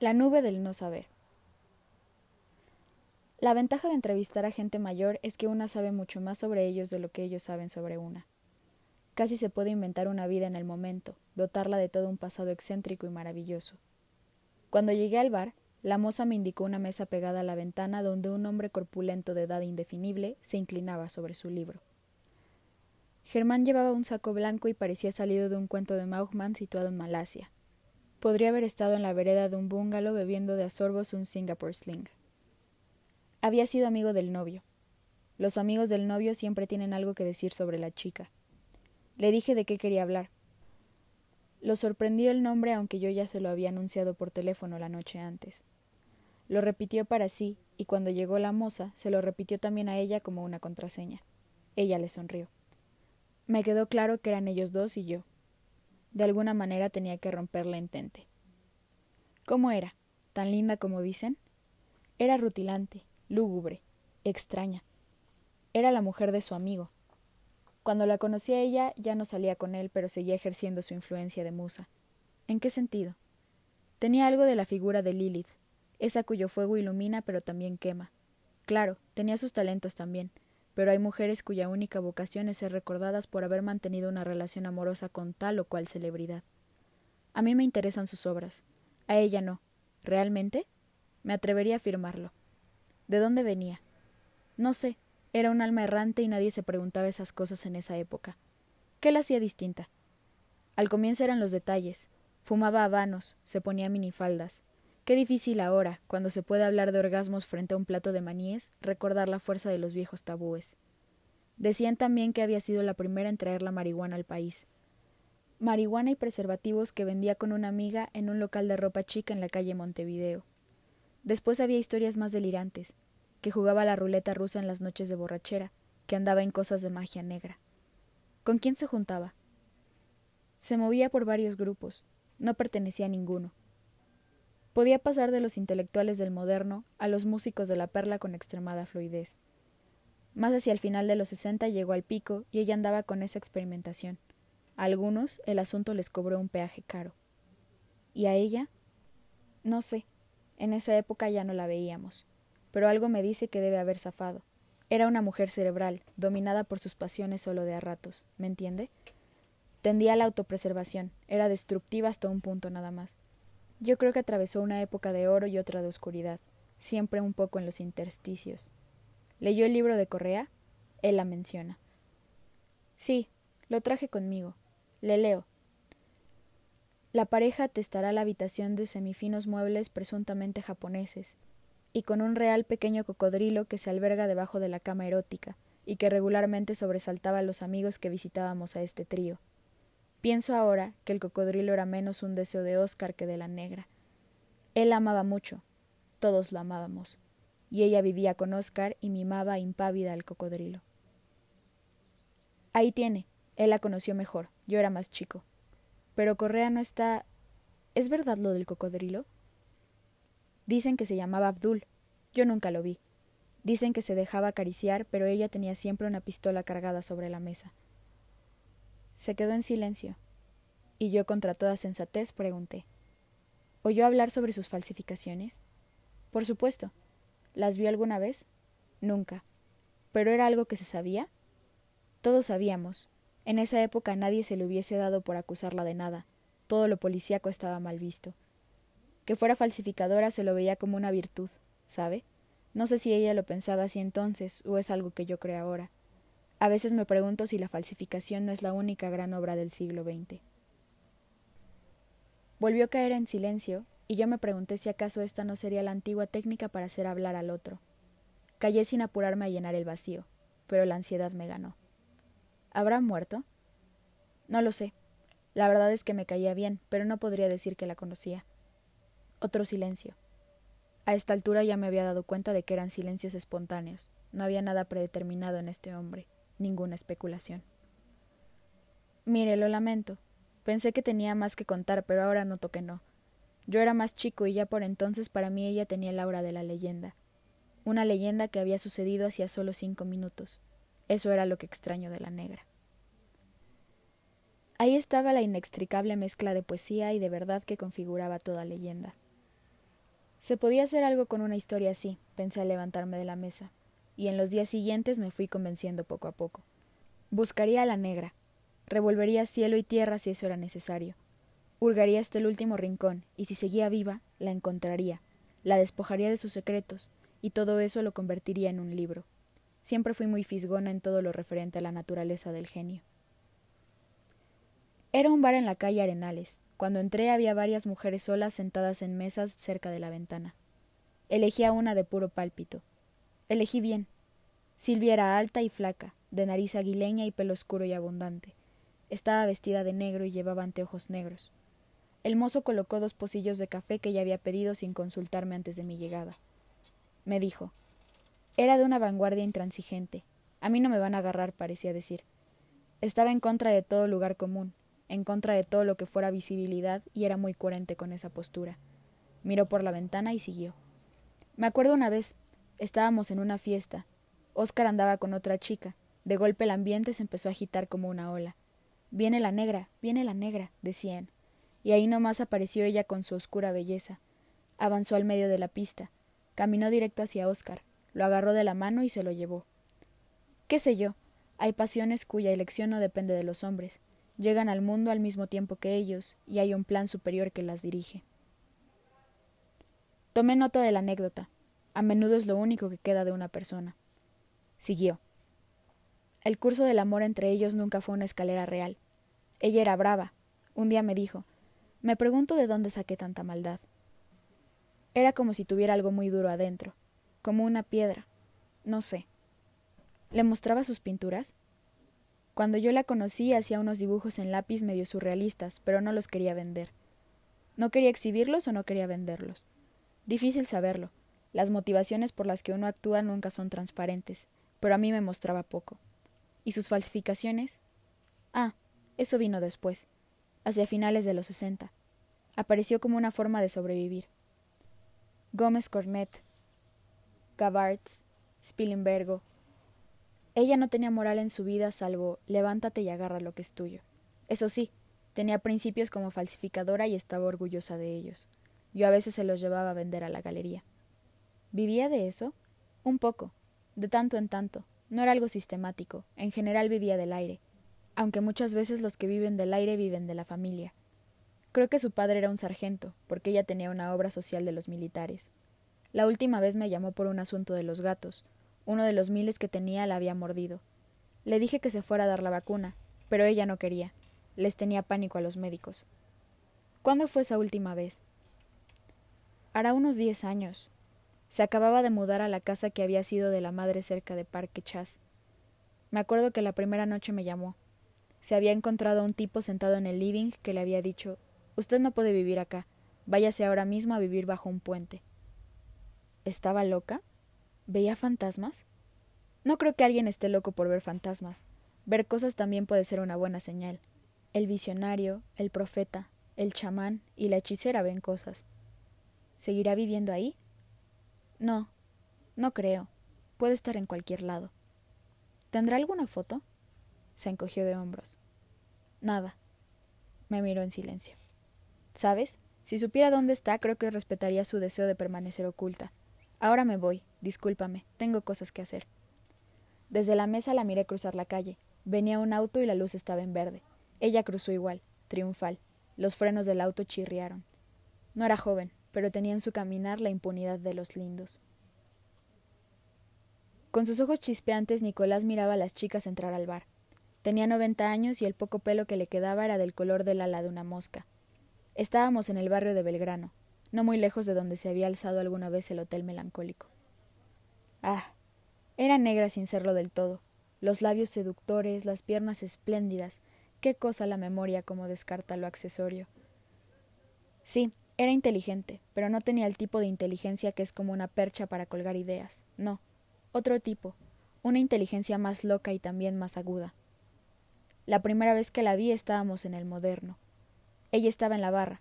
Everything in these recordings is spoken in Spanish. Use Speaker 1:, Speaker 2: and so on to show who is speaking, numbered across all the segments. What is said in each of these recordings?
Speaker 1: La nube del no saber. La ventaja de entrevistar a gente mayor es que una sabe mucho más sobre ellos de lo que ellos saben sobre una. Casi se puede inventar una vida en el momento, dotarla de todo un pasado excéntrico y maravilloso. Cuando llegué al bar, la moza me indicó una mesa pegada a la ventana donde un hombre corpulento de edad indefinible se inclinaba sobre su libro. Germán llevaba un saco blanco y parecía salido de un cuento de Mauchman situado en Malasia. Podría haber estado en la vereda de un bungalow bebiendo de a sorbos un Singapore Sling. Había sido amigo del novio. Los amigos del novio siempre tienen algo que decir sobre la chica. Le dije de qué quería hablar. Lo sorprendió el nombre aunque yo ya se lo había anunciado por teléfono la noche antes. Lo repitió para sí, y cuando llegó la moza, se lo repitió también a ella como una contraseña. Ella le sonrió. Me quedó claro que eran ellos dos y yo. De alguna manera tenía que romper la entente. ¿Cómo era? ¿Tan linda como dicen? Era rutilante, lúgubre, extraña. Era la mujer de su amigo. Cuando la conocí a ella ya no salía con él, pero seguía ejerciendo su influencia de musa. ¿En qué sentido? Tenía algo de la figura de Lilith, esa cuyo fuego ilumina pero también quema. Claro, tenía sus talentos también, pero hay mujeres cuya única vocación es ser recordadas por haber mantenido una relación amorosa con tal o cual celebridad. A mí me interesan sus obras, a ella no. ¿Realmente? Me atrevería a afirmarlo. ¿De dónde venía? No sé, era un alma errante y nadie se preguntaba esas cosas en esa época. ¿Qué la hacía distinta? Al comienzo eran los detalles. Fumaba habanos, se ponía minifaldas, Qué difícil ahora, cuando se puede hablar de orgasmos frente a un plato de maníes, recordar la fuerza de los viejos tabúes. Decían también que había sido la primera en traer la marihuana al país. Marihuana y preservativos que vendía con una amiga en un local de ropa chica en la calle Montevideo. Después había historias más delirantes, que jugaba la ruleta rusa en las noches de borrachera, que andaba en cosas de magia negra. ¿Con quién se juntaba? Se movía por varios grupos, no pertenecía a ninguno Podía pasar de los intelectuales del moderno a los músicos de la perla con extremada fluidez. Más hacia el final de los sesenta llegó al pico y ella andaba con esa experimentación. A algunos el asunto les cobró un peaje caro. ¿Y a ella? No sé. En esa época ya no la veíamos. Pero algo me dice que debe haber zafado. Era una mujer cerebral, dominada por sus pasiones solo de a ratos. ¿Me entiende? Tendía la autopreservación. Era destructiva hasta un punto nada más. Yo creo que atravesó una época de oro y otra de oscuridad, siempre un poco en los intersticios. ¿Leyó el libro de Correa? Él la menciona. Sí, lo traje conmigo. Le leo. La pareja atestará la habitación de semifinos muebles presuntamente japoneses, y con un real pequeño cocodrilo que se alberga debajo de la cama erótica, y que regularmente sobresaltaba a los amigos que visitábamos a este trío. Pienso ahora que el cocodrilo era menos un deseo de Oscar que de la negra. Él amaba mucho, todos la amábamos, y ella vivía con Oscar y mimaba impávida al cocodrilo. Ahí tiene, él la conoció mejor, yo era más chico. Pero Correa no está. ¿Es verdad lo del cocodrilo? Dicen que se llamaba Abdul. Yo nunca lo vi. Dicen que se dejaba acariciar, pero ella tenía siempre una pistola cargada sobre la mesa. Se quedó en silencio, y yo contra toda sensatez pregunté ¿Oyó hablar sobre sus falsificaciones? Por supuesto. ¿Las vio alguna vez? Nunca. ¿Pero era algo que se sabía? Todos sabíamos. En esa época nadie se le hubiese dado por acusarla de nada. Todo lo policíaco estaba mal visto. Que fuera falsificadora se lo veía como una virtud, ¿sabe? No sé si ella lo pensaba así entonces o es algo que yo creo ahora. A veces me pregunto si la falsificación no es la única gran obra del siglo XX. Volvió a caer en silencio, y yo me pregunté si acaso esta no sería la antigua técnica para hacer hablar al otro. Callé sin apurarme a llenar el vacío, pero la ansiedad me ganó. ¿Habrá muerto? No lo sé. La verdad es que me caía bien, pero no podría decir que la conocía. Otro silencio. A esta altura ya me había dado cuenta de que eran silencios espontáneos. No había nada predeterminado en este hombre ninguna especulación. Mire, lo lamento. Pensé que tenía más que contar, pero ahora noto que no. Yo era más chico y ya por entonces para mí ella tenía el aura de la leyenda. Una leyenda que había sucedido hacía solo cinco minutos. Eso era lo que extraño de la negra. Ahí estaba la inextricable mezcla de poesía y de verdad que configuraba toda leyenda. Se podía hacer algo con una historia así, pensé al levantarme de la mesa, y en los días siguientes me fui convenciendo poco a poco. Buscaría a la negra, revolvería cielo y tierra si eso era necesario. Hurgaría hasta el último rincón, y si seguía viva, la encontraría, la despojaría de sus secretos, y todo eso lo convertiría en un libro. Siempre fui muy fisgona en todo lo referente a la naturaleza del genio. Era un bar en la calle Arenales, cuando entré había varias mujeres solas sentadas en mesas cerca de la ventana. Elegí a una de puro pálpito. Elegí bien. Silvia era alta y flaca, de nariz aguileña y pelo oscuro y abundante. Estaba vestida de negro y llevaba anteojos negros. El mozo colocó dos pocillos de café que ya había pedido sin consultarme antes de mi llegada. Me dijo. Era de una vanguardia intransigente. A mí no me van a agarrar, parecía decir. Estaba en contra de todo lugar común, en contra de todo lo que fuera visibilidad y era muy coherente con esa postura. Miró por la ventana y siguió. Me acuerdo una vez, estábamos en una fiesta. Oscar andaba con otra chica. De golpe el ambiente se empezó a agitar como una ola. Viene la negra, viene la negra, decían. Y ahí nomás apareció ella con su oscura belleza. Avanzó al medio de la pista. Caminó directo hacia Oscar. Lo agarró de la mano y se lo llevó. ¿Qué sé yo? Hay pasiones cuya elección no depende de los hombres llegan al mundo al mismo tiempo que ellos, y hay un plan superior que las dirige. Tomé nota de la anécdota. A menudo es lo único que queda de una persona. Siguió. El curso del amor entre ellos nunca fue una escalera real. Ella era brava. Un día me dijo Me pregunto de dónde saqué tanta maldad. Era como si tuviera algo muy duro adentro, como una piedra. No sé. ¿Le mostraba sus pinturas? Cuando yo la conocí hacía unos dibujos en lápiz medio surrealistas, pero no los quería vender. ¿No quería exhibirlos o no quería venderlos? Difícil saberlo. Las motivaciones por las que uno actúa nunca son transparentes, pero a mí me mostraba poco. ¿Y sus falsificaciones? Ah, eso vino después, hacia finales de los sesenta. Apareció como una forma de sobrevivir. Gómez Cornet, Gabarts, Spilimbergo, ella no tenía moral en su vida salvo levántate y agarra lo que es tuyo. Eso sí, tenía principios como falsificadora y estaba orgullosa de ellos. Yo a veces se los llevaba a vender a la galería. ¿Vivía de eso? Un poco, de tanto en tanto. No era algo sistemático, en general vivía del aire, aunque muchas veces los que viven del aire viven de la familia. Creo que su padre era un sargento, porque ella tenía una obra social de los militares. La última vez me llamó por un asunto de los gatos, uno de los miles que tenía la había mordido. Le dije que se fuera a dar la vacuna, pero ella no quería. Les tenía pánico a los médicos. ¿Cuándo fue esa última vez? Hará unos diez años. Se acababa de mudar a la casa que había sido de la madre cerca de Parque Chas. Me acuerdo que la primera noche me llamó. Se había encontrado a un tipo sentado en el living que le había dicho Usted no puede vivir acá. Váyase ahora mismo a vivir bajo un puente. ¿Estaba loca? ¿Veía fantasmas? No creo que alguien esté loco por ver fantasmas. Ver cosas también puede ser una buena señal. El visionario, el profeta, el chamán y la hechicera ven cosas. ¿Seguirá viviendo ahí? No, no creo. Puede estar en cualquier lado. ¿Tendrá alguna foto? Se encogió de hombros. Nada. Me miró en silencio. ¿Sabes? Si supiera dónde está, creo que respetaría su deseo de permanecer oculta. Ahora me voy. Discúlpame. Tengo cosas que hacer. Desde la mesa la miré cruzar la calle. Venía un auto y la luz estaba en verde. Ella cruzó igual, triunfal. Los frenos del auto chirriaron. No era joven, pero tenía en su caminar la impunidad de los lindos. Con sus ojos chispeantes, Nicolás miraba a las chicas entrar al bar. Tenía noventa años y el poco pelo que le quedaba era del color del ala de una mosca. Estábamos en el barrio de Belgrano, no muy lejos de donde se había alzado alguna vez el hotel melancólico. Ah. Era negra sin serlo del todo. Los labios seductores, las piernas espléndidas. Qué cosa la memoria como descarta lo accesorio. Sí, era inteligente, pero no tenía el tipo de inteligencia que es como una percha para colgar ideas. No. Otro tipo. Una inteligencia más loca y también más aguda. La primera vez que la vi estábamos en el moderno. Ella estaba en la barra,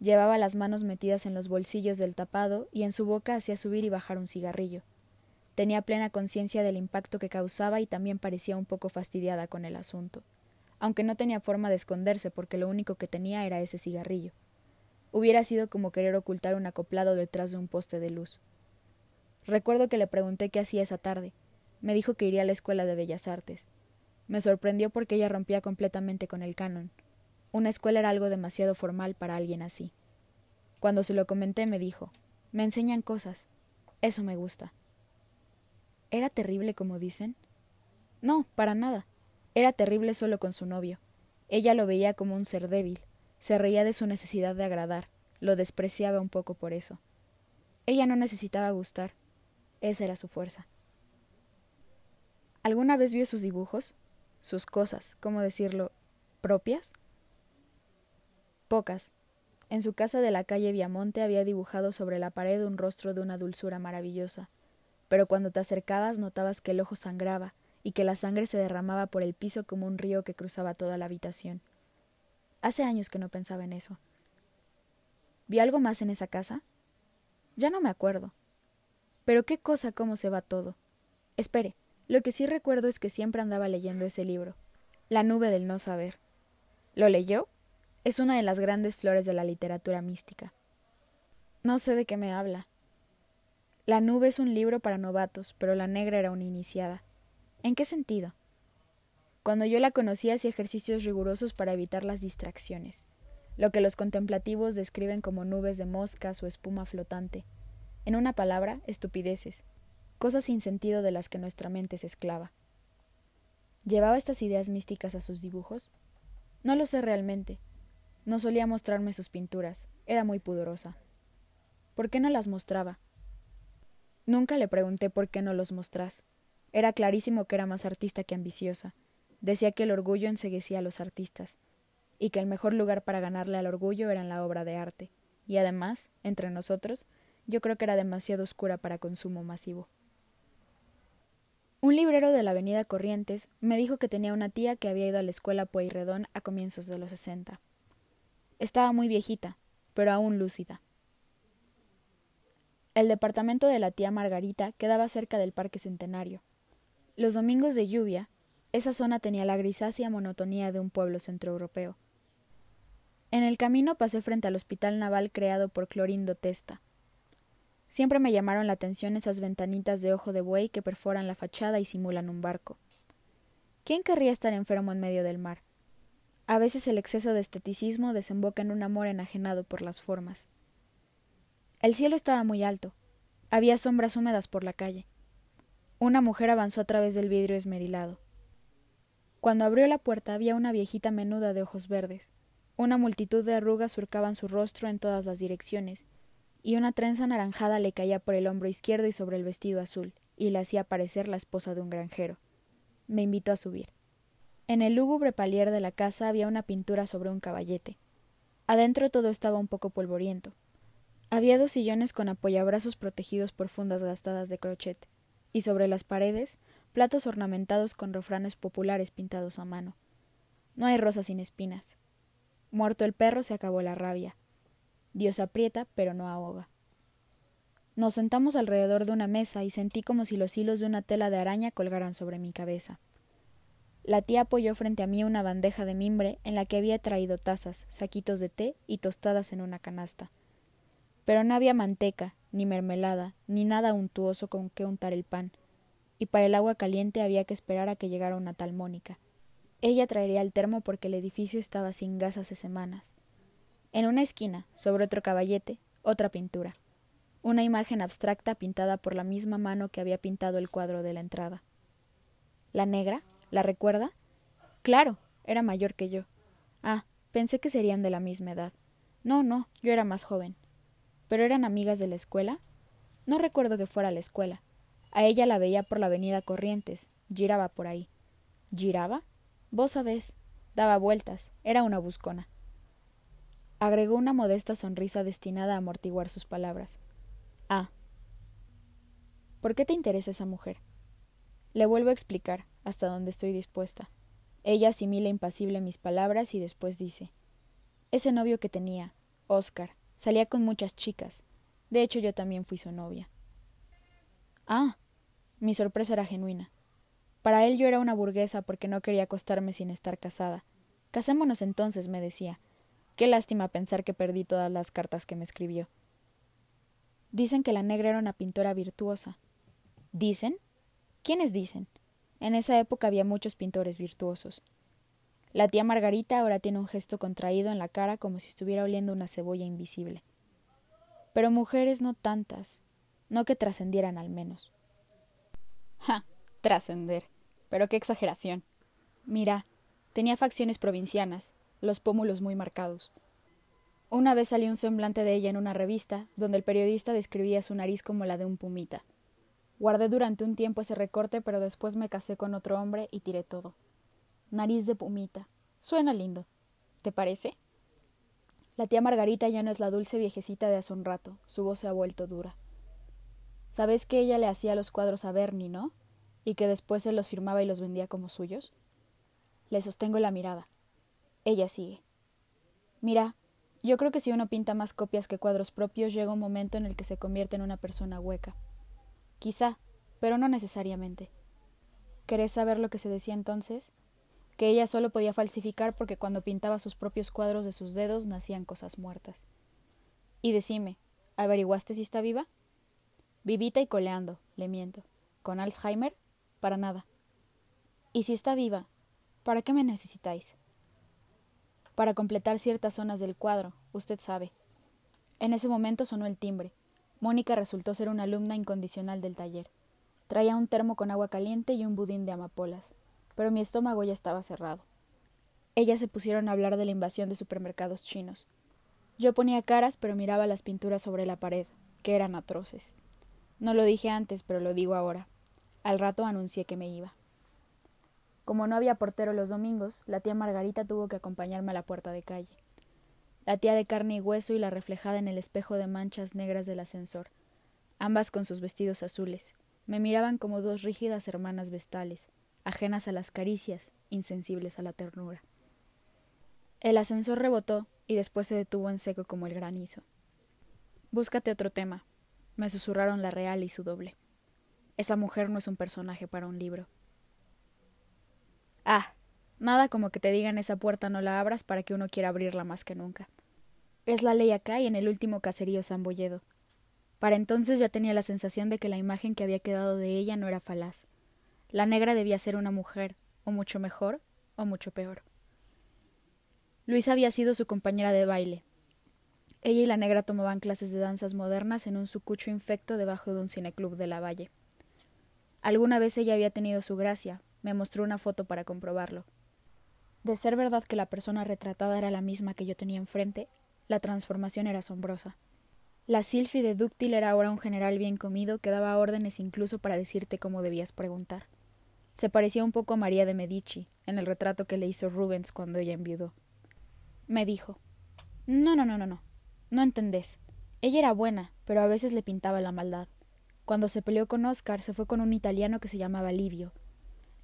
Speaker 1: Llevaba las manos metidas en los bolsillos del tapado y en su boca hacía subir y bajar un cigarrillo. Tenía plena conciencia del impacto que causaba y también parecía un poco fastidiada con el asunto, aunque no tenía forma de esconderse porque lo único que tenía era ese cigarrillo. Hubiera sido como querer ocultar un acoplado detrás de un poste de luz. Recuerdo que le pregunté qué hacía esa tarde. Me dijo que iría a la Escuela de Bellas Artes. Me sorprendió porque ella rompía completamente con el canon. Una escuela era algo demasiado formal para alguien así. Cuando se lo comenté me dijo Me enseñan cosas. Eso me gusta. ¿Era terrible como dicen? No, para nada. Era terrible solo con su novio. Ella lo veía como un ser débil, se reía de su necesidad de agradar, lo despreciaba un poco por eso. Ella no necesitaba gustar, esa era su fuerza. ¿Alguna vez vio sus dibujos? Sus cosas, ¿cómo decirlo? propias? Pocas. En su casa de la calle Viamonte había dibujado sobre la pared un rostro de una dulzura maravillosa, pero cuando te acercabas notabas que el ojo sangraba y que la sangre se derramaba por el piso como un río que cruzaba toda la habitación. Hace años que no pensaba en eso. ¿Vi algo más en esa casa? Ya no me acuerdo. Pero qué cosa cómo se va todo. Espere, lo que sí recuerdo es que siempre andaba leyendo ese libro, La nube del no saber. ¿Lo leyó? Es una de las grandes flores de la literatura mística. No sé de qué me habla. La nube es un libro para novatos, pero la negra era una iniciada. ¿En qué sentido? Cuando yo la conocí hacía ejercicios rigurosos para evitar las distracciones, lo que los contemplativos describen como nubes de moscas o espuma flotante. En una palabra, estupideces, cosas sin sentido de las que nuestra mente es esclava. ¿Llevaba estas ideas místicas a sus dibujos? No lo sé realmente. No solía mostrarme sus pinturas, era muy pudorosa. ¿Por qué no las mostraba? Nunca le pregunté por qué no los mostrás. Era clarísimo que era más artista que ambiciosa, Decía que el orgullo enseguecía a los artistas, y que el mejor lugar para ganarle al orgullo era en la obra de arte, y además, entre nosotros, yo creo que era demasiado oscura para consumo masivo. Un librero de la avenida Corrientes me dijo que tenía una tía que había ido a la escuela Pueyrredón a comienzos de los sesenta. Estaba muy viejita, pero aún lúcida. El departamento de la tía Margarita quedaba cerca del Parque Centenario. Los domingos de lluvia, esa zona tenía la grisácea monotonía de un pueblo centroeuropeo. En el camino pasé frente al hospital naval creado por Clorindo Testa. Siempre me llamaron la atención esas ventanitas de ojo de buey que perforan la fachada y simulan un barco. ¿Quién querría estar enfermo en medio del mar? A veces el exceso de esteticismo desemboca en un amor enajenado por las formas. El cielo estaba muy alto. Había sombras húmedas por la calle. Una mujer avanzó a través del vidrio esmerilado. Cuando abrió la puerta había una viejita menuda de ojos verdes. Una multitud de arrugas surcaban su rostro en todas las direcciones, y una trenza anaranjada le caía por el hombro izquierdo y sobre el vestido azul, y la hacía parecer la esposa de un granjero. Me invitó a subir. En el lúgubre palier de la casa había una pintura sobre un caballete. Adentro todo estaba un poco polvoriento. Había dos sillones con apoyabrazos protegidos por fundas gastadas de crochet, y sobre las paredes platos ornamentados con refranes populares pintados a mano. No hay rosas sin espinas. Muerto el perro se acabó la rabia. Dios aprieta, pero no ahoga. Nos sentamos alrededor de una mesa y sentí como si los hilos de una tela de araña colgaran sobre mi cabeza. La tía apoyó frente a mí una bandeja de mimbre en la que había traído tazas, saquitos de té y tostadas en una canasta. Pero no había manteca, ni mermelada, ni nada untuoso con que untar el pan, y para el agua caliente había que esperar a que llegara una tal Mónica. Ella traería el termo porque el edificio estaba sin gas hace semanas. En una esquina, sobre otro caballete, otra pintura. Una imagen abstracta pintada por la misma mano que había pintado el cuadro de la entrada. ¿La negra? ¿La recuerda? Claro, era mayor que yo. Ah, pensé que serían de la misma edad. No, no, yo era más joven. ¿Pero eran amigas de la escuela? No recuerdo que fuera a la escuela. A ella la veía por la avenida Corrientes, giraba por ahí. ¿Giraba? Vos sabés. Daba vueltas, era una buscona. Agregó una modesta sonrisa destinada a amortiguar sus palabras. Ah. ¿Por qué te interesa esa mujer? Le vuelvo a explicar, hasta donde estoy dispuesta. Ella asimila impasible mis palabras y después dice Ese novio que tenía, Oscar, salía con muchas chicas. De hecho, yo también fui su novia. Ah, mi sorpresa era genuina. Para él yo era una burguesa porque no quería acostarme sin estar casada. Casémonos entonces, me decía. Qué lástima pensar que perdí todas las cartas que me escribió. Dicen que la negra era una pintora virtuosa. ¿Dicen? ¿Quiénes dicen? En esa época había muchos pintores virtuosos. La tía Margarita ahora tiene un gesto contraído en la cara como si estuviera oliendo una cebolla invisible. Pero mujeres no tantas, no que trascendieran al menos. Ja, trascender. Pero qué exageración. Mira, tenía facciones provincianas, los pómulos muy marcados. Una vez salió un semblante de ella en una revista, donde el periodista describía su nariz como la de un pumita. Guardé durante un tiempo ese recorte, pero después me casé con otro hombre y tiré todo. Nariz de pumita. Suena lindo. ¿Te parece? La tía Margarita ya no es la dulce viejecita de hace un rato, su voz se ha vuelto dura. ¿Sabes que ella le hacía los cuadros a Bernie, no? Y que después se los firmaba y los vendía como suyos. Le sostengo la mirada. Ella sigue. Mira, yo creo que si uno pinta más copias que cuadros propios, llega un momento en el que se convierte en una persona hueca. Quizá, pero no necesariamente. ¿Querés saber lo que se decía entonces? Que ella solo podía falsificar porque cuando pintaba sus propios cuadros de sus dedos nacían cosas muertas. Y decime, ¿averiguaste si está viva? Vivita y coleando, le miento. ¿Con Alzheimer? Para nada. Y si está viva, ¿para qué me necesitáis? para completar ciertas zonas del cuadro, usted sabe. En ese momento sonó el timbre. Mónica resultó ser una alumna incondicional del taller. Traía un termo con agua caliente y un budín de amapolas, pero mi estómago ya estaba cerrado. Ellas se pusieron a hablar de la invasión de supermercados chinos. Yo ponía caras, pero miraba las pinturas sobre la pared, que eran atroces. No lo dije antes, pero lo digo ahora. Al rato anuncié que me iba. Como no había portero los domingos, la tía Margarita tuvo que acompañarme a la puerta de calle. La tía de carne y hueso y la reflejada en el espejo de manchas negras del ascensor, ambas con sus vestidos azules, me miraban como dos rígidas hermanas vestales, ajenas a las caricias, insensibles a la ternura. El ascensor rebotó y después se detuvo en seco como el granizo. Búscate otro tema, me susurraron la real y su doble. Esa mujer no es un personaje para un libro. Ah, nada como que te digan esa puerta no la abras para que uno quiera abrirla más que nunca. Es la ley acá y en el último caserío Samboyedo. Para entonces ya tenía la sensación de que la imagen que había quedado de ella no era falaz. La negra debía ser una mujer, o mucho mejor, o mucho peor. Luisa había sido su compañera de baile. Ella y la negra tomaban clases de danzas modernas en un sucucho infecto debajo de un cineclub de la Valle. Alguna vez ella había tenido su gracia, me mostró una foto para comprobarlo. De ser verdad que la persona retratada era la misma que yo tenía enfrente, la transformación era asombrosa. La de dúctil era ahora un general bien comido que daba órdenes incluso para decirte cómo debías preguntar. Se parecía un poco a María de Medici, en el retrato que le hizo Rubens cuando ella enviudó. Me dijo No, no, no, no, no. No entendés. Ella era buena, pero a veces le pintaba la maldad. Cuando se peleó con Oscar, se fue con un italiano que se llamaba Livio,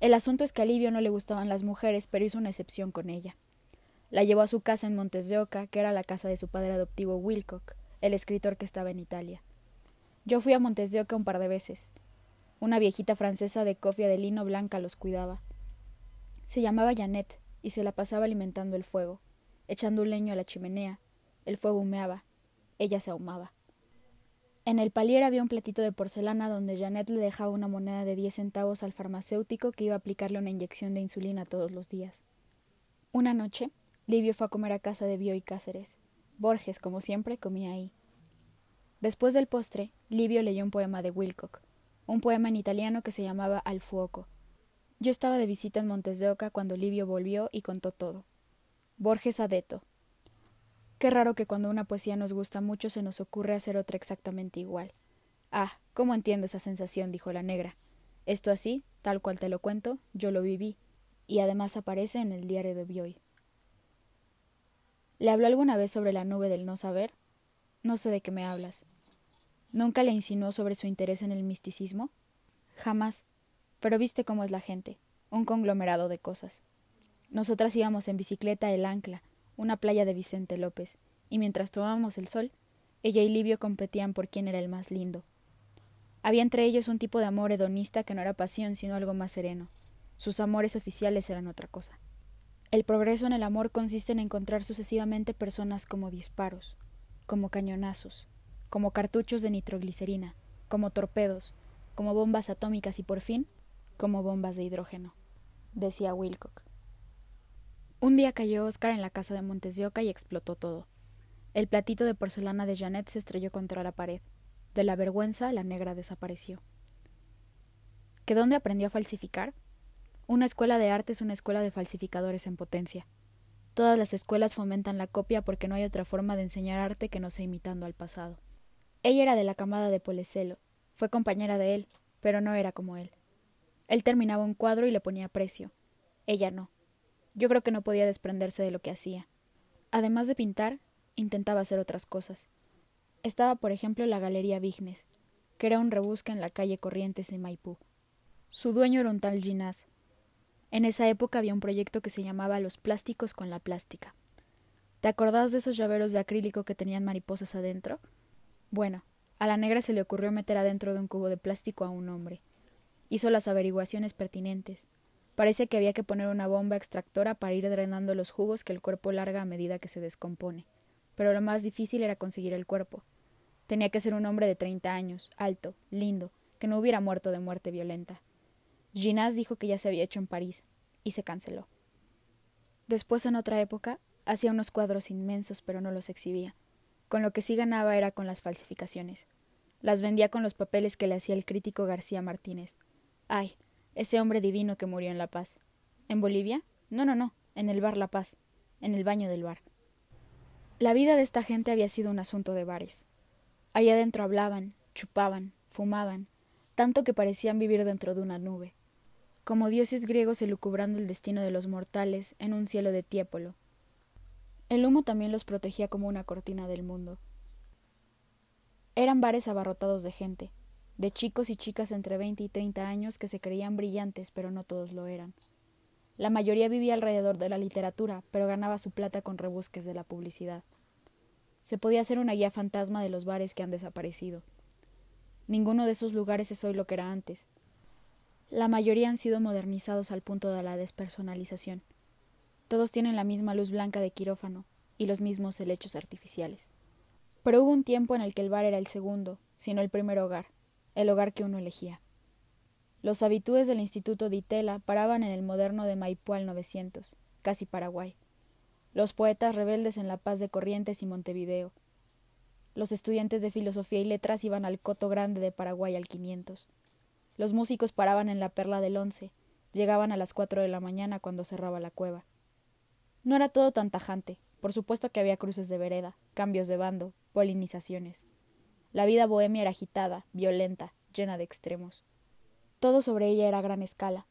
Speaker 1: el asunto es que a Livio no le gustaban las mujeres, pero hizo una excepción con ella. La llevó a su casa en Montes de Oca, que era la casa de su padre adoptivo Wilcock, el escritor que estaba en Italia. Yo fui a Montes de Oca un par de veces. Una viejita francesa de cofia de lino blanca los cuidaba. Se llamaba Janet y se la pasaba alimentando el fuego, echando un leño a la chimenea. El fuego humeaba. Ella se ahumaba. En el palier había un platito de porcelana donde Janet le dejaba una moneda de diez centavos al farmacéutico que iba a aplicarle una inyección de insulina todos los días. Una noche, Livio fue a comer a casa de Bio y Cáceres. Borges, como siempre, comía ahí. Después del postre, Livio leyó un poema de Wilcock, un poema en italiano que se llamaba Al fuoco. Yo estaba de visita en Montes de Oca cuando Livio volvió y contó todo. Borges Adeto, Qué raro que cuando una poesía nos gusta mucho se nos ocurre hacer otra exactamente igual. Ah, ¿cómo entiendo esa sensación? dijo la negra. Esto así, tal cual te lo cuento, yo lo viví, y además aparece en el diario de Bioy. ¿Le habló alguna vez sobre la nube del no saber? No sé de qué me hablas. ¿Nunca le insinuó sobre su interés en el misticismo? Jamás. Pero viste cómo es la gente, un conglomerado de cosas. Nosotras íbamos en bicicleta el ancla, una playa de Vicente López, y mientras tomábamos el sol, ella y Livio competían por quién era el más lindo. Había entre ellos un tipo de amor hedonista que no era pasión, sino algo más sereno. Sus amores oficiales eran otra cosa. El progreso en el amor consiste en encontrar sucesivamente personas como disparos, como cañonazos, como cartuchos de nitroglicerina, como torpedos, como bombas atómicas y por fin, como bombas de hidrógeno, decía Wilcock. Un día cayó Oscar en la casa de Montes y explotó todo. El platito de porcelana de Janet se estrelló contra la pared. De la vergüenza, la negra desapareció. ¿Que dónde aprendió a falsificar? Una escuela de arte es una escuela de falsificadores en potencia. Todas las escuelas fomentan la copia porque no hay otra forma de enseñar arte que no sea imitando al pasado. Ella era de la camada de Polecelo, fue compañera de él, pero no era como él. Él terminaba un cuadro y le ponía precio. Ella no. Yo creo que no podía desprenderse de lo que hacía. Además de pintar, intentaba hacer otras cosas. Estaba, por ejemplo, la Galería Vignes, que era un rebusque en la calle Corrientes en Maipú. Su dueño era un tal Ginás, en esa época había un proyecto que se llamaba Los plásticos con la plástica. ¿Te acordás de esos llaveros de acrílico que tenían mariposas adentro? Bueno, a la negra se le ocurrió meter adentro de un cubo de plástico a un hombre. Hizo las averiguaciones pertinentes. Parece que había que poner una bomba extractora para ir drenando los jugos que el cuerpo larga a medida que se descompone. Pero lo más difícil era conseguir el cuerpo. Tenía que ser un hombre de treinta años, alto, lindo, que no hubiera muerto de muerte violenta. Ginás dijo que ya se había hecho en París, y se canceló. Después, en otra época, hacía unos cuadros inmensos, pero no los exhibía. Con lo que sí ganaba era con las falsificaciones. Las vendía con los papeles que le hacía el crítico García Martínez. Ay, ese hombre divino que murió en La Paz. ¿En Bolivia? No, no, no, en el bar La Paz, en el baño del bar. La vida de esta gente había sido un asunto de bares. Allá adentro hablaban, chupaban, fumaban, tanto que parecían vivir dentro de una nube como dioses griegos elucubrando el destino de los mortales en un cielo de tiepolo. El humo también los protegía como una cortina del mundo. Eran bares abarrotados de gente, de chicos y chicas entre veinte y treinta años que se creían brillantes, pero no todos lo eran. La mayoría vivía alrededor de la literatura, pero ganaba su plata con rebusques de la publicidad. Se podía hacer una guía fantasma de los bares que han desaparecido. Ninguno de esos lugares es hoy lo que era antes. La mayoría han sido modernizados al punto de la despersonalización. Todos tienen la misma luz blanca de quirófano y los mismos helechos artificiales. Pero hubo un tiempo en el que el bar era el segundo, sino el primer hogar, el hogar que uno elegía. Los habitúes del Instituto de Itela paraban en el moderno de Maipú al 900, casi Paraguay. Los poetas rebeldes en La Paz de Corrientes y Montevideo. Los estudiantes de filosofía y letras iban al Coto Grande de Paraguay al 500. Los músicos paraban en la perla del once, llegaban a las cuatro de la mañana cuando cerraba la cueva. No era todo tan tajante, por supuesto que había cruces de vereda, cambios de bando, polinizaciones. La vida bohemia era agitada, violenta, llena de extremos. Todo sobre ella era a gran escala.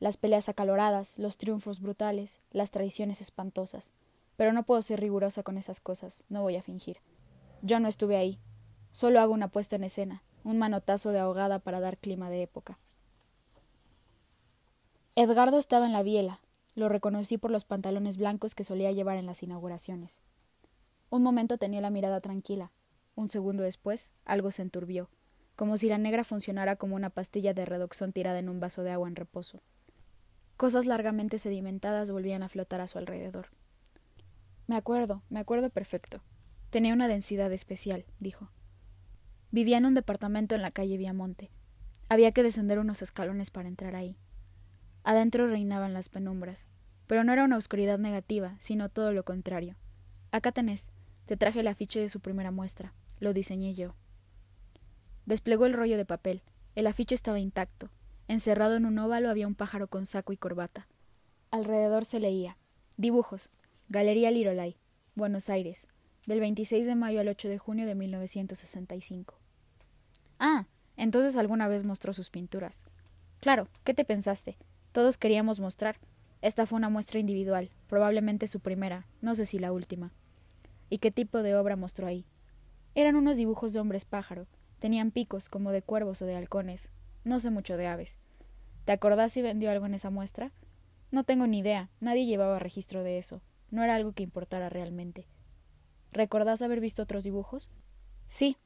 Speaker 1: Las peleas acaloradas, los triunfos brutales, las traiciones espantosas. Pero no puedo ser rigurosa con esas cosas, no voy a fingir. Yo no estuve ahí. Solo hago una puesta en escena, un manotazo de ahogada para dar clima de época. Edgardo estaba en la biela. Lo reconocí por los pantalones blancos que solía llevar en las inauguraciones. Un momento tenía la mirada tranquila. Un segundo después, algo se enturbió, como si la negra funcionara como una pastilla de redoxón tirada en un vaso de agua en reposo. Cosas largamente sedimentadas volvían a flotar a su alrededor. Me acuerdo, me acuerdo perfecto. Tenía una densidad especial, dijo. Vivía en un departamento en la calle Viamonte. Había que descender unos escalones para entrar ahí. Adentro reinaban las penumbras, pero no era una oscuridad negativa, sino todo lo contrario. Acá tenés, te traje el afiche de su primera muestra. Lo diseñé yo. Desplegó el rollo de papel. El afiche estaba intacto. Encerrado en un óvalo había un pájaro con saco y corbata. Alrededor se leía Dibujos. Galería Lirolay. Buenos Aires. Del 26 de mayo al 8 de junio de 1965. Ah, entonces alguna vez mostró sus pinturas. Claro, ¿qué te pensaste? Todos queríamos mostrar. Esta fue una muestra individual, probablemente su primera, no sé si la última. ¿Y qué tipo de obra mostró ahí? Eran unos dibujos de hombres pájaro. Tenían picos, como de cuervos o de halcones. No sé mucho de aves. ¿Te acordás si vendió algo en esa muestra? No tengo ni idea. Nadie llevaba registro de eso. No era algo que importara realmente. ¿Recordás haber visto otros dibujos? Sí,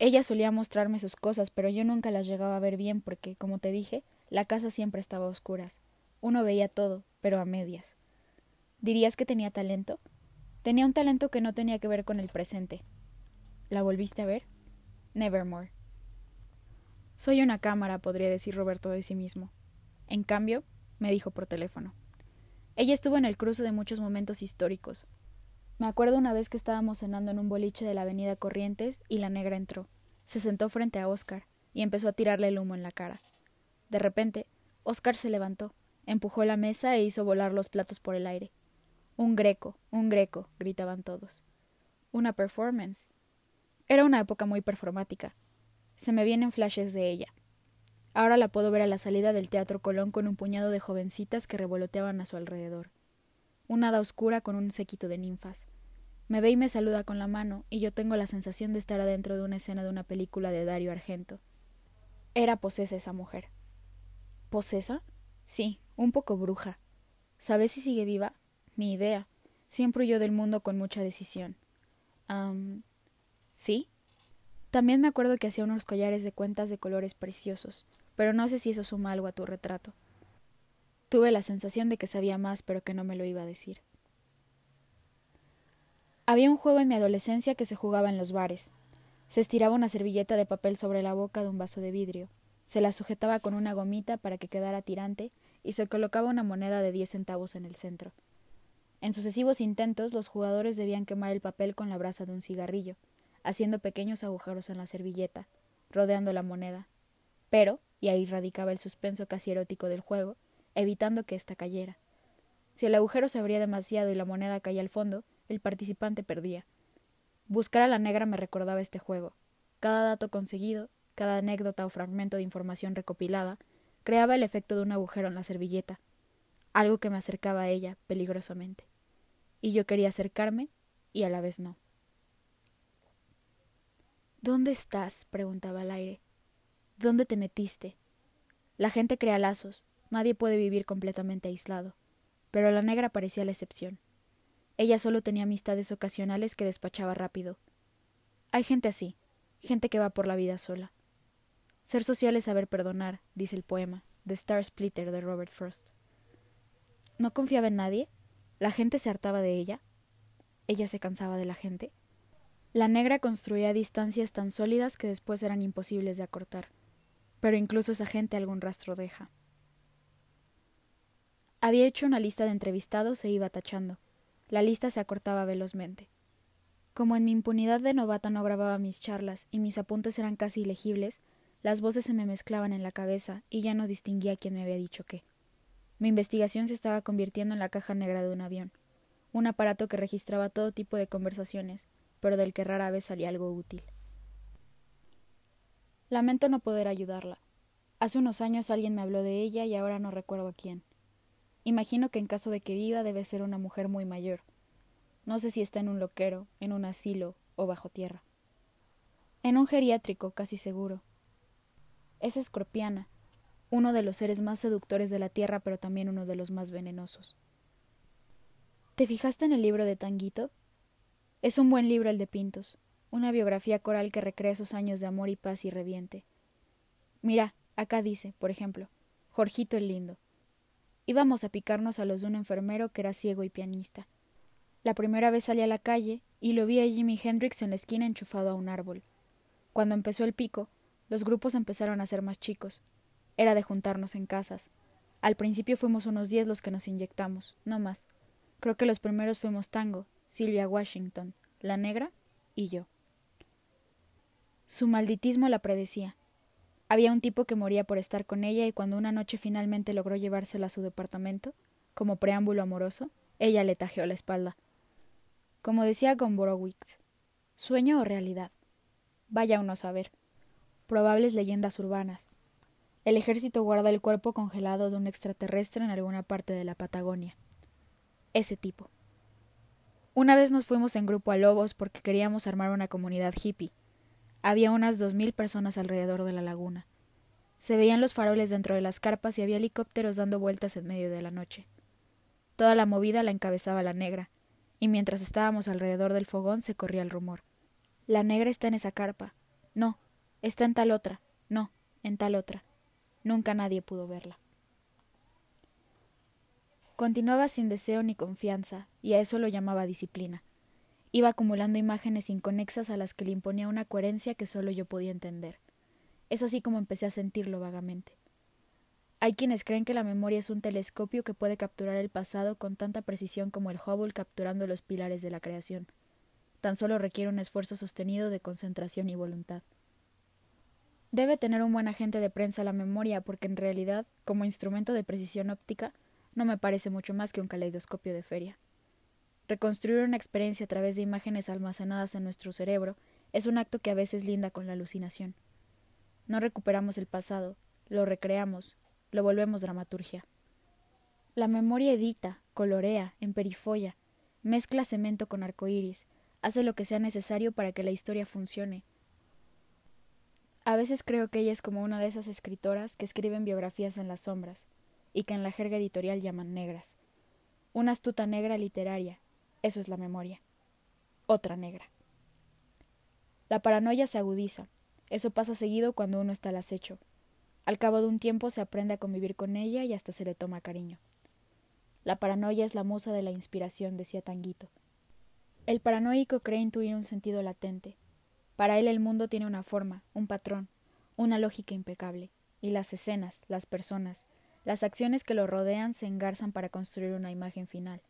Speaker 1: ella solía mostrarme sus cosas, pero yo nunca las llegaba a ver bien porque, como te dije, la casa siempre estaba a oscuras. Uno veía todo, pero a medias. ¿Dirías que tenía talento? Tenía un talento que no tenía que ver con el presente. ¿La volviste a ver? Nevermore. Soy una cámara, podría decir Roberto de sí mismo. En cambio, me dijo por teléfono. Ella estuvo en el cruce de muchos momentos históricos. Me acuerdo una vez que estábamos cenando en un boliche de la avenida Corrientes y la negra entró. Se sentó frente a Oscar y empezó a tirarle el humo en la cara. De repente, Oscar se levantó, empujó la mesa e hizo volar los platos por el aire. Un greco, un greco, gritaban todos. Una performance. Era una época muy performática. Se me vienen flashes de ella. Ahora la puedo ver a la salida del Teatro Colón con un puñado de jovencitas que revoloteaban a su alrededor. Un hada oscura con un séquito de ninfas. Me ve y me saluda con la mano, y yo tengo la sensación de estar adentro de una escena de una película de Dario Argento. Era posesa esa mujer. ¿Posesa? Sí, un poco bruja. ¿Sabes si sigue viva? Ni idea. Siempre huyó del mundo con mucha decisión. ¿Sí? También me acuerdo que hacía unos collares de cuentas de colores preciosos, pero no sé si eso suma algo a tu retrato. Tuve la sensación de que sabía más, pero que no me lo iba a decir. Había un juego en mi adolescencia que se jugaba en los bares. Se estiraba una servilleta de papel sobre la boca de un vaso de vidrio, se la sujetaba con una gomita para que quedara tirante y se colocaba una moneda de diez centavos en el centro. En sucesivos intentos los jugadores debían quemar el papel con la brasa de un cigarrillo, haciendo pequeños agujeros en la servilleta, rodeando la moneda. Pero, y ahí radicaba el suspenso casi erótico del juego, evitando que ésta cayera. Si el agujero se abría demasiado y la moneda caía al fondo, el participante perdía. Buscar a la negra me recordaba este juego. Cada dato conseguido, cada anécdota o fragmento de información recopilada, creaba el efecto de un agujero en la servilleta, algo que me acercaba a ella peligrosamente y yo quería acercarme y a la vez no. ¿Dónde estás? preguntaba al aire. ¿Dónde te metiste? La gente crea lazos, nadie puede vivir completamente aislado, pero la negra parecía la excepción. Ella solo tenía amistades ocasionales que despachaba rápido. Hay gente así, gente que va por la vida sola. Ser social es saber perdonar, dice el poema, The Star Splitter de Robert Frost. ¿No confiaba en nadie? La gente se hartaba de ella. Ella se cansaba de la gente. La negra construía distancias tan sólidas que después eran imposibles de acortar. Pero incluso esa gente algún rastro deja. Había hecho una lista de entrevistados e iba tachando. La lista se acortaba velozmente. Como en mi impunidad de novata no grababa mis charlas y mis apuntes eran casi ilegibles, las voces se me mezclaban en la cabeza y ya no distinguía quién me había dicho qué. Mi investigación se estaba convirtiendo en la caja negra de un avión, un aparato que registraba todo tipo de conversaciones, pero del que rara vez salía algo útil. Lamento no poder ayudarla. Hace unos años alguien me habló de ella y ahora no recuerdo a quién. Imagino que en caso de que viva debe ser una mujer muy mayor. No sé si está en un loquero, en un asilo o bajo tierra. En un geriátrico, casi seguro. Es escorpiana, uno de los seres más seductores de la tierra, pero también uno de los más venenosos. ¿Te fijaste en el libro de Tanguito? Es un buen libro el de Pintos, una biografía coral que recrea esos años de amor y paz y reviente. Mira, acá dice, por ejemplo, Jorgito el lindo. Íbamos a picarnos a los de un enfermero que era ciego y pianista. La primera vez salí a la calle y lo vi a Jimi Hendrix en la esquina enchufado a un árbol. Cuando empezó el pico, los grupos empezaron a ser más chicos, era de juntarnos en casas. Al principio fuimos unos diez los que nos inyectamos, no más. Creo que los primeros fuimos Tango, Silvia Washington, la negra y yo. Su malditismo la predecía. Había un tipo que moría por estar con ella y cuando una noche finalmente logró llevársela a su departamento, como preámbulo amoroso, ella le tajeó la espalda. Como decía Gombrowicz, ¿sueño o realidad? Vaya uno a saber. Probables leyendas urbanas. El ejército guarda el cuerpo congelado de un extraterrestre en alguna parte de la Patagonia. Ese tipo. Una vez nos fuimos en grupo a Lobos porque queríamos armar una comunidad hippie. Había unas dos mil personas alrededor de la laguna. Se veían los faroles dentro de las carpas y había helicópteros dando vueltas en medio de la noche. Toda la movida la encabezaba la negra, y mientras estábamos alrededor del fogón se corría el rumor. La negra está en esa carpa. No, está en tal otra. No, en tal otra. Nunca nadie pudo verla. Continuaba sin deseo ni confianza, y a eso lo llamaba disciplina. Iba acumulando imágenes inconexas a las que le imponía una coherencia que solo yo podía entender. Es así como empecé a sentirlo vagamente. Hay quienes creen que la memoria es un telescopio que puede capturar el pasado con tanta precisión como el Hubble capturando los pilares de la creación. Tan solo requiere un esfuerzo sostenido de concentración y voluntad. Debe tener un buen agente de prensa la memoria, porque en realidad, como instrumento de precisión óptica, no me parece mucho más que un caleidoscopio de feria. Reconstruir una experiencia a través de imágenes almacenadas en nuestro cerebro es un acto que a veces linda con la alucinación. No recuperamos el pasado, lo recreamos, lo volvemos dramaturgia. La memoria edita, colorea, emperifolla, mezcla cemento con arcoíris, hace lo que sea necesario para que la historia funcione. A veces creo que ella es como una de esas escritoras que escriben biografías en las sombras, y que en la jerga editorial llaman negras. Una astuta negra literaria, eso es la memoria. Otra negra. La paranoia se agudiza, eso pasa seguido cuando uno está al acecho, al cabo de un tiempo se aprende a convivir con ella y hasta se le toma cariño. La paranoia es la musa de la inspiración, decía Tanguito. El paranoico cree intuir un sentido latente. Para él el mundo tiene una forma, un patrón, una lógica impecable, y las escenas, las personas, las acciones que lo rodean se engarzan para construir una imagen final,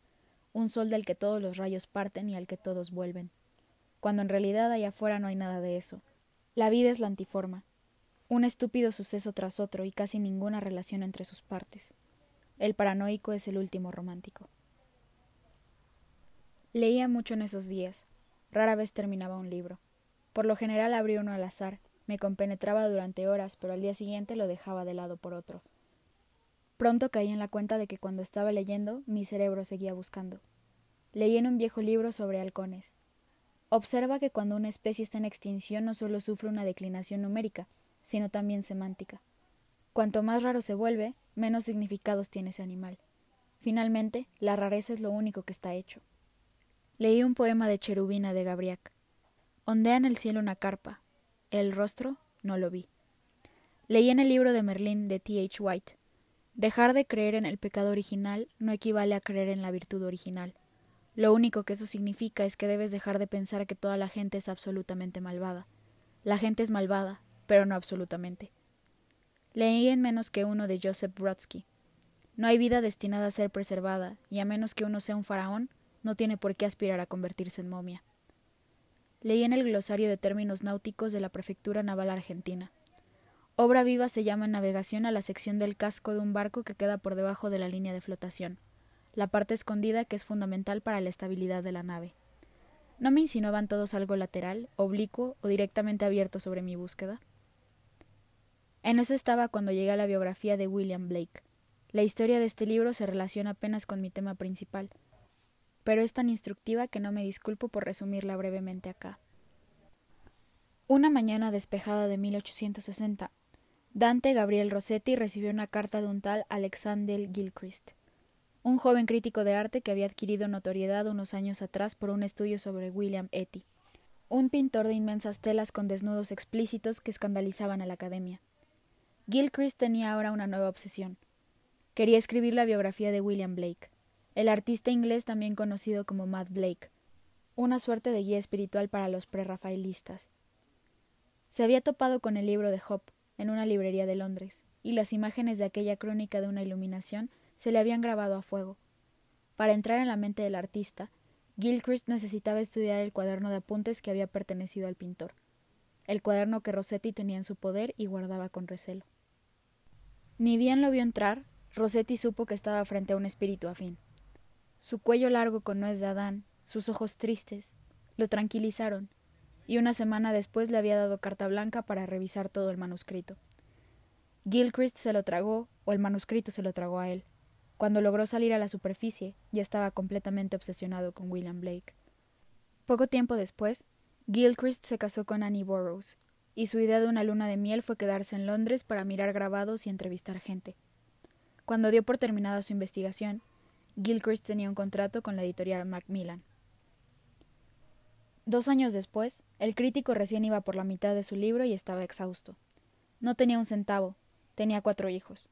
Speaker 1: un sol del que todos los rayos parten y al que todos vuelven, cuando en realidad allá afuera no hay nada de eso. La vida es la antiforma, un estúpido suceso tras otro y casi ninguna relación entre sus partes. El paranoico es el último romántico. Leía mucho en esos días. Rara vez terminaba un libro. Por lo general abría uno al azar, me compenetraba durante horas, pero al día siguiente lo dejaba de lado por otro. Pronto caí en la cuenta de que cuando estaba leyendo, mi cerebro seguía buscando. Leí en un viejo libro sobre halcones. Observa que cuando una especie está en extinción no solo sufre una declinación numérica, sino también semántica. Cuanto más raro se vuelve, menos significados tiene ese animal. Finalmente, la rareza es lo único que está hecho. Leí un poema de Cherubina de Gabriac. Ondea en el cielo una carpa. El rostro no lo vi. Leí en el libro de Merlín de T. H. White. Dejar de creer en el pecado original no equivale a creer en la virtud original. Lo único que eso significa es que debes dejar de pensar que toda la gente es absolutamente malvada. La gente es malvada, pero no absolutamente. Leí en menos que uno de Joseph Brodsky. No hay vida destinada a ser preservada, y a menos que uno sea un faraón, no tiene por qué aspirar a convertirse en momia. Leí en el glosario de términos náuticos de la Prefectura Naval Argentina. Obra viva se llama navegación a la sección del casco de un barco que queda por debajo de la línea de flotación, la parte escondida que es fundamental para la estabilidad de la nave. ¿No me insinuaban todos algo lateral, oblicuo o directamente abierto sobre mi búsqueda? En eso estaba cuando llegué a la biografía de William Blake. La historia de este libro se relaciona apenas con mi tema principal, pero es tan instructiva que no me disculpo por resumirla brevemente acá. Una mañana despejada de 1860, Dante Gabriel Rossetti recibió una carta de un tal Alexander Gilchrist, un joven crítico de arte que había adquirido notoriedad unos años atrás por un estudio sobre William Etty, un pintor de inmensas telas con desnudos explícitos que escandalizaban a la academia. Gilchrist tenía ahora una nueva obsesión. Quería escribir la biografía de William Blake, el artista inglés también conocido como Matt Blake, una suerte de guía espiritual para los prerrafaelistas. Se había topado con el libro de Hop en una librería de Londres, y las imágenes de aquella crónica de una iluminación se le habían grabado a fuego. Para entrar en la mente del artista, Gilchrist necesitaba estudiar el cuaderno de apuntes que había pertenecido al pintor, el cuaderno que Rossetti tenía en su poder y guardaba con recelo. Ni bien lo vio entrar, Rossetti supo que estaba frente a un espíritu afín. Su cuello largo con nuez de Adán, sus ojos tristes, lo tranquilizaron, y una semana después le había dado carta blanca para revisar todo el manuscrito. Gilchrist se lo tragó, o el manuscrito se lo tragó a él. Cuando logró salir a la superficie, ya estaba completamente obsesionado con William Blake. Poco tiempo después, Gilchrist se casó con Annie Burroughs, y su idea de una luna de miel fue quedarse en Londres para mirar grabados y entrevistar gente. Cuando dio por terminada su investigación, Gilchrist tenía un contrato con la editorial Macmillan. Dos años después, el crítico recién iba por la mitad de su libro y estaba exhausto. No tenía un centavo, tenía cuatro hijos.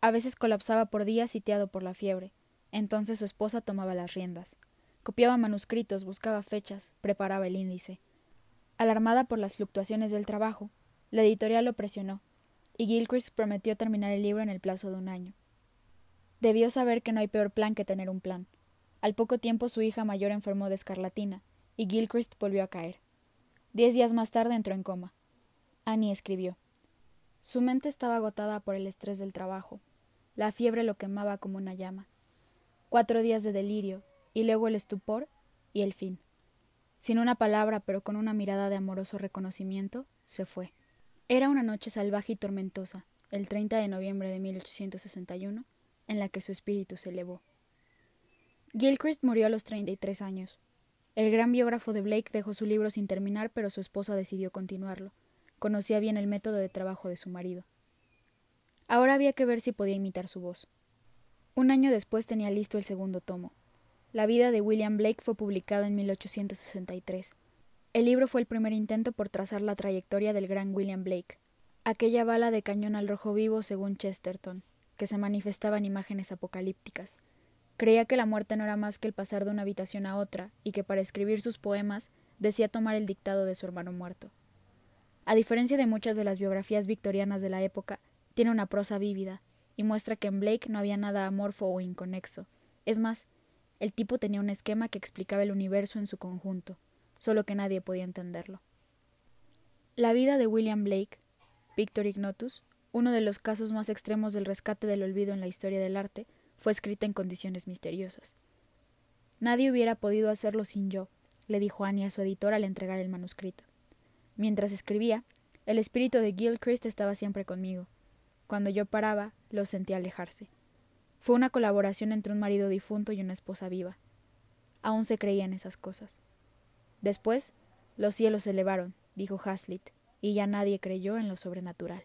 Speaker 1: A veces colapsaba por días sitiado por la fiebre, Entonces su esposa tomaba las riendas. Copiaba manuscritos, buscaba fechas, preparaba el índice. Alarmada por las fluctuaciones del trabajo, la editorial lo presionó, y Gilchrist prometió terminar el libro en el plazo de un año. Debió saber que no hay peor plan que tener un plan. Al poco tiempo su hija mayor enfermó de escarlatina, y Gilchrist volvió a caer. Diez días más tarde entró en coma. Annie escribió. Su mente estaba agotada por el estrés del trabajo. La fiebre lo quemaba como una llama. Cuatro días de delirio, y luego el estupor y el fin. Sin una palabra, pero con una mirada de amoroso reconocimiento, se fue. Era una noche salvaje y tormentosa, el 30 de noviembre de 1861, en la que su espíritu se elevó. Gilchrist murió a los 33 años. El gran biógrafo de Blake dejó su libro sin terminar, pero su esposa decidió continuarlo. Conocía bien el método de trabajo de su marido. Ahora había que ver si podía imitar su voz. Un año después tenía listo el segundo tomo. La vida de William Blake fue publicada en 1863. El libro fue el primer intento por trazar la trayectoria del gran William Blake, aquella bala de cañón al rojo vivo según Chesterton, que se manifestaba en imágenes apocalípticas. Creía que la muerte no era más que el pasar de una habitación a otra, y que para escribir sus poemas decía tomar el dictado de su hermano muerto. A diferencia de muchas de las biografías victorianas de la época, tiene una prosa vívida, y muestra que en Blake no había nada amorfo o inconexo. Es más, el tipo tenía un esquema que explicaba el universo en su conjunto, solo que nadie podía entenderlo. La vida de William Blake, Victor Ignotus, uno de los casos más extremos del rescate del olvido en la historia del arte, fue escrita en condiciones misteriosas. Nadie hubiera podido hacerlo sin yo, le dijo Annie a su editor al entregar el manuscrito. Mientras escribía, el espíritu de Gilchrist estaba siempre conmigo. Cuando yo paraba, lo sentía alejarse. Fue una colaboración entre un marido difunto y una esposa viva. Aún se creía en esas cosas. Después, los cielos se elevaron, dijo Hazlitt, y ya nadie creyó en lo sobrenatural.